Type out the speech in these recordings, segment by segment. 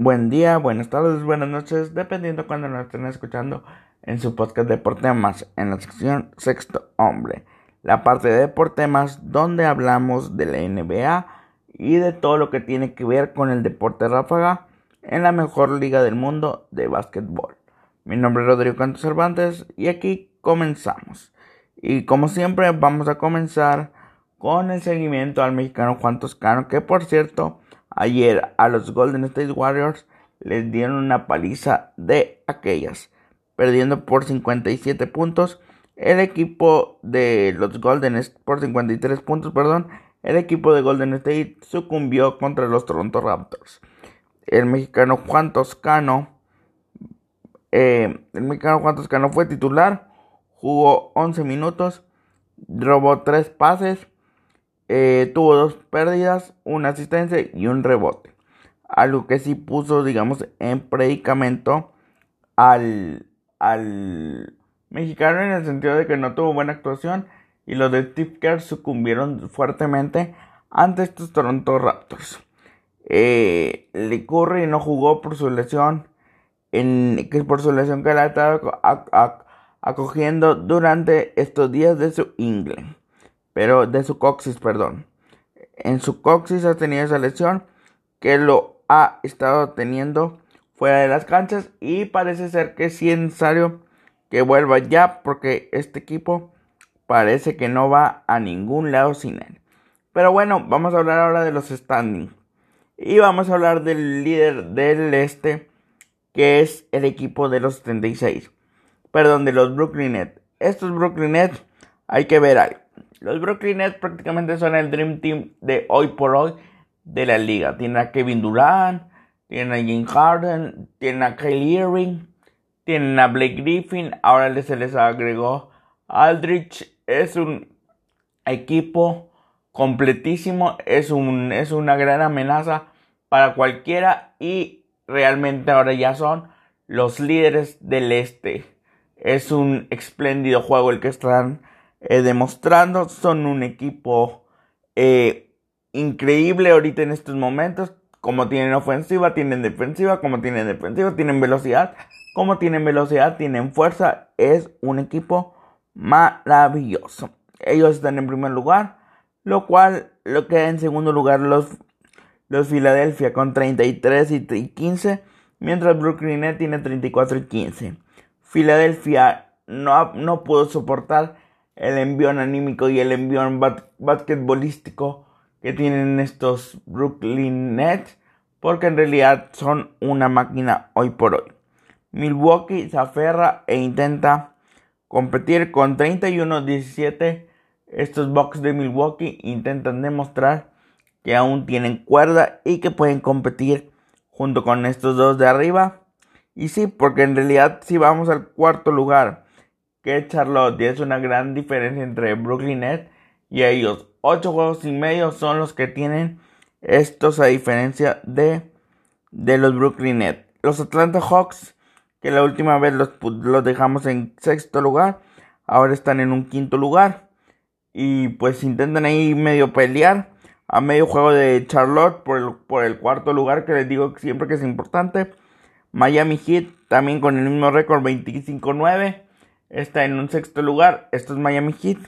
buen día, buenas tardes, buenas noches, dependiendo cuando nos estén escuchando en su podcast Deportemas, en la sección Sexto Hombre, la parte de Deportemas donde hablamos de la NBA y de todo lo que tiene que ver con el deporte ráfaga en la mejor liga del mundo de básquetbol. Mi nombre es Rodrigo Cantos Cervantes y aquí comenzamos. Y como siempre vamos a comenzar con el seguimiento al mexicano Juan Toscano, que por cierto Ayer a los Golden State Warriors les dieron una paliza de aquellas, perdiendo por 57 puntos. El equipo de los Golden State, por 53 puntos, perdón, el equipo de Golden State sucumbió contra los Toronto Raptors. El mexicano Juan Toscano, eh, el mexicano Juan Toscano fue titular, jugó 11 minutos, robó 3 pases eh, tuvo dos pérdidas, una asistencia y un rebote. Algo que sí puso, digamos, en predicamento al, al mexicano en el sentido de que no tuvo buena actuación y los de Steve Kerr sucumbieron fuertemente ante estos Toronto Raptors. Eh, Licurri no jugó por su lesión, en, que por su lesión que la ha estado acogiendo durante estos días de su ingle pero de su coxis, perdón. En su coxis ha tenido esa lesión que lo ha estado teniendo fuera de las canchas y parece ser que es necesario que vuelva ya porque este equipo parece que no va a ningún lado sin él. Pero bueno, vamos a hablar ahora de los standings. Y vamos a hablar del líder del este, que es el equipo de los 76. Perdón, de los Brooklyn Nets. Estos Brooklyn Nets hay que ver algo. Los Brooklyn Nets prácticamente son el Dream Team de hoy por hoy de la liga. Tienen a Kevin Durant, tienen a James Harden, tienen a Kyle Irving, tienen a Blake Griffin, ahora se les agregó Aldrich. Es un equipo completísimo, es, un, es una gran amenaza para cualquiera y realmente ahora ya son los líderes del este. Es un espléndido juego el que están eh, demostrando. Son un equipo eh, increíble ahorita en estos momentos. Como tienen ofensiva, tienen defensiva. Como tienen defensiva, tienen velocidad. Como tienen velocidad, tienen fuerza. Es un equipo maravilloso. Ellos están en primer lugar. Lo cual lo queda en segundo lugar los, los Philadelphia con 33 y 15. Mientras Brooklyn Nets tiene 34 y 15. Philadelphia no, no pudo soportar el envión anímico y el envión basquetbolístico que tienen estos Brooklyn Nets, porque en realidad son una máquina hoy por hoy. Milwaukee se aferra e intenta competir con 31-17. Estos Bucks de Milwaukee intentan demostrar que aún tienen cuerda y que pueden competir junto con estos dos de arriba. Y sí, porque en realidad si vamos al cuarto lugar que Charlotte y es una gran diferencia entre Brooklyn Nets y ellos. Ocho juegos y medio son los que tienen estos a diferencia de, de los Brooklyn Nets. Los Atlanta Hawks, que la última vez los, los dejamos en sexto lugar, ahora están en un quinto lugar. Y pues intentan ahí medio pelear a medio juego de Charlotte por el, por el cuarto lugar, que les digo siempre que es importante. Miami Heat también con el mismo récord 25-9 está en un sexto lugar. Esto es Miami Heat.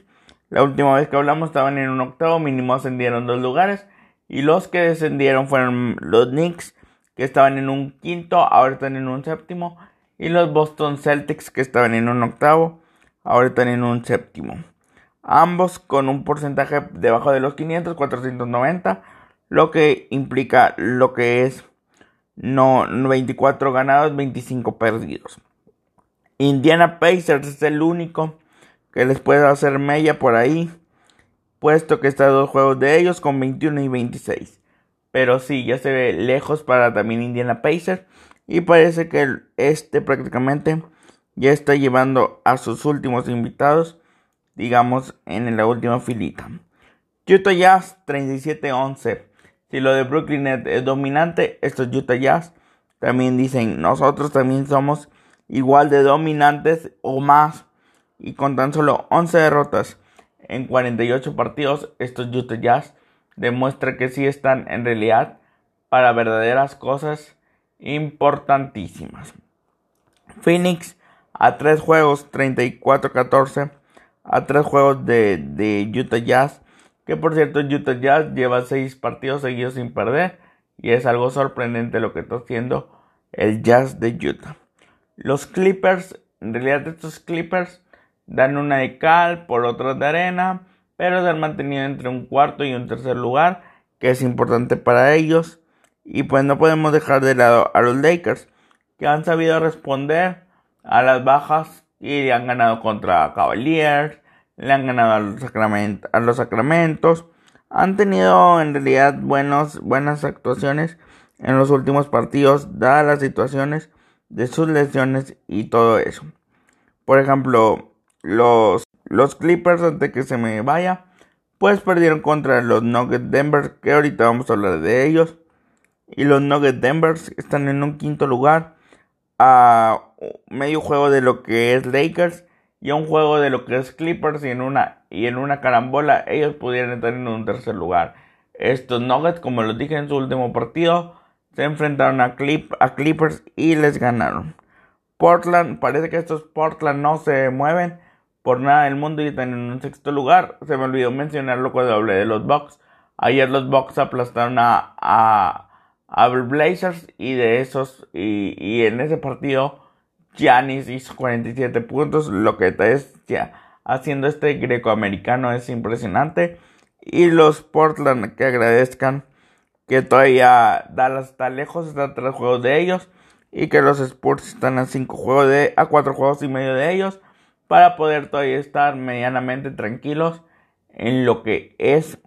La última vez que hablamos estaban en un octavo, mínimo ascendieron dos lugares. Y los que descendieron fueron los Knicks, que estaban en un quinto, ahora están en un séptimo. Y los Boston Celtics, que estaban en un octavo, ahora están en un séptimo. Ambos con un porcentaje debajo de los 500, 490, lo que implica lo que es no 24 ganados, 25 perdidos. Indiana Pacers es el único que les puede hacer mella por ahí, puesto que está dos juegos de ellos con 21 y 26. Pero sí, ya se ve lejos para también Indiana Pacers y parece que este prácticamente ya está llevando a sus últimos invitados, digamos, en la última filita. Utah Jazz 37-11. Si lo de Brooklyn es dominante, estos Utah Jazz también dicen, nosotros también somos igual de dominantes o más y con tan solo 11 derrotas en 48 partidos, estos Utah Jazz demuestran que sí están en realidad para verdaderas cosas importantísimas. Phoenix a tres juegos 34-14 a tres juegos de, Utah Jazz. Que por cierto, Utah Jazz lleva seis partidos seguidos sin perder. Y es algo sorprendente lo que está haciendo el Jazz de Utah. Los Clippers, en realidad estos Clippers dan una de cal por otra de arena. Pero se han mantenido entre un cuarto y un tercer lugar. Que es importante para ellos. Y pues no podemos dejar de lado a los Lakers. Que han sabido responder a las bajas y han ganado contra Cavaliers, le han ganado a los, a los Sacramentos. Han tenido en realidad buenos, buenas actuaciones en los últimos partidos, dadas las situaciones de sus lesiones y todo eso. Por ejemplo, los, Clippers, antes que se me vaya, pues perdieron contra los Nuggets Denver, que ahorita vamos a hablar de ellos. Y los Nuggets Denver están en un quinto lugar a medio juego de lo que es Lakers y a un juego de lo que es Clippers y en una y en una carambola ellos pudieran estar en un tercer lugar. Estos Nuggets, como los dije en su último partido, se enfrentaron a, Clip, a Clippers y les ganaron. Portland, parece que estos Portland no se mueven por nada del mundo y están en un sexto lugar. Se me olvidó mencionarlo cuando hablé de los Bucks. Ayer los Bucks aplastaron a, a Blazers y de esos y, y en ese partido Giannis hizo 47 puntos lo que está haciendo este greco-americano es impresionante y los Portland que agradezcan que todavía Dallas está lejos está a tres juegos de ellos y que los Spurs están a cinco juegos de a cuatro juegos y medio de ellos para poder todavía estar medianamente tranquilos en lo que es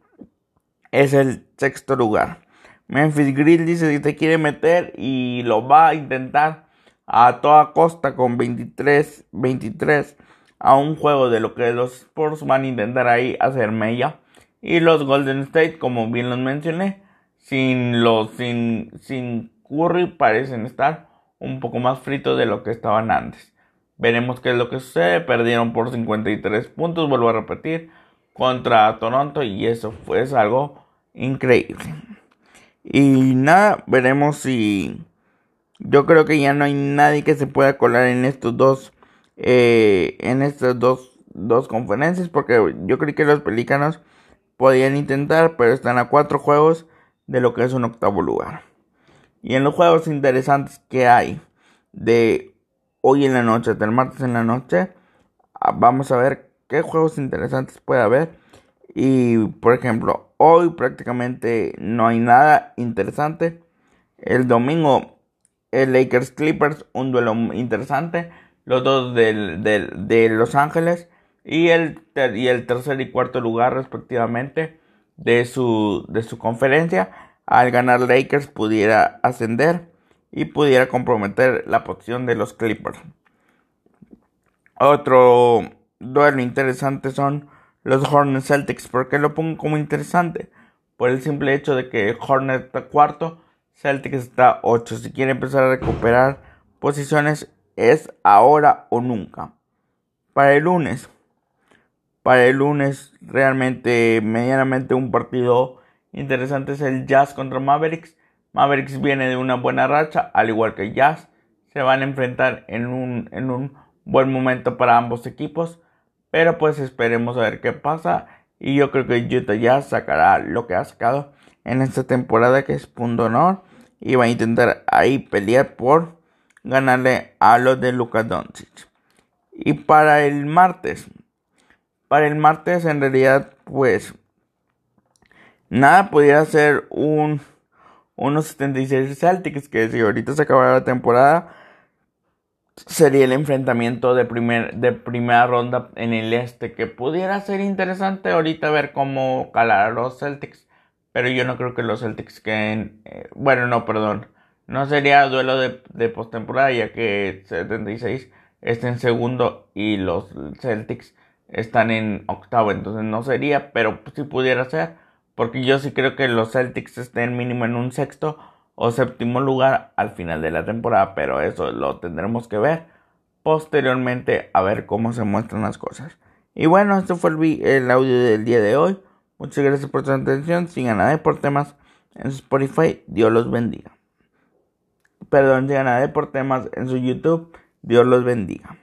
es el sexto lugar Memphis Grizzlies se quiere meter y lo va a intentar a toda costa con 23, 23 a un juego de lo que los Spurs van a intentar ahí hacer mella. Y los Golden State, como bien los mencioné, sin los sin, sin Curry parecen estar un poco más fritos de lo que estaban antes. Veremos qué es lo que sucede. Perdieron por 53 puntos, vuelvo a repetir, contra Toronto y eso fue algo increíble. Y nada, veremos si... Yo creo que ya no hay nadie que se pueda colar en estos dos... Eh, en estas dos, dos conferencias. Porque yo creo que los Pelícanos podían intentar, pero están a cuatro juegos de lo que es un octavo lugar. Y en los juegos interesantes que hay de hoy en la noche, del martes en la noche, ah, vamos a ver qué juegos interesantes puede haber. Y por ejemplo, Hoy prácticamente no hay nada interesante. El domingo, el Lakers Clippers, un duelo interesante. Los dos de Los Ángeles. Y el, y el tercer y cuarto lugar respectivamente de su, de su conferencia. Al ganar Lakers pudiera ascender y pudiera comprometer la posición de los Clippers. Otro duelo interesante son los Hornets Celtics. ¿Por qué lo pongo como interesante? Por el simple hecho de que Hornets está cuarto, Celtics está 8. Si quiere empezar a recuperar posiciones, es ahora o nunca. Para el lunes, para el lunes, realmente, medianamente un partido interesante es el Jazz contra Mavericks. Mavericks viene de una buena racha, al igual que Jazz. Se van a enfrentar en un, en un buen momento para ambos equipos. Pero pues esperemos a ver qué pasa. Y yo creo que Utah ya sacará lo que ha sacado en esta temporada que es punto honor. Y va a intentar ahí pelear por ganarle a los de Luka Doncic. Y para el martes. Para el martes en realidad pues nada pudiera ser un unos 76 Celtics que si ahorita se acabara la temporada sería el enfrentamiento de, primer, de primera ronda en el este, que pudiera ser interesante ahorita ver cómo calar a los Celtics, pero yo no creo que los Celtics queden, eh, bueno, no, perdón, no sería duelo de, de postemporada, ya que 76 está en segundo y los Celtics están en octavo, entonces no sería, pero si pudiera ser, porque yo sí creo que los Celtics estén mínimo en un sexto o séptimo lugar al final de la temporada, pero eso lo tendremos que ver posteriormente a ver cómo se muestran las cosas. Y bueno, este fue el, audio del día de hoy. Muchas gracias por su atención. Sigan a Deportemas en Spotify. Dios los bendiga. perdón, sigan a Deportemas en su YouTube. Dios los bendiga.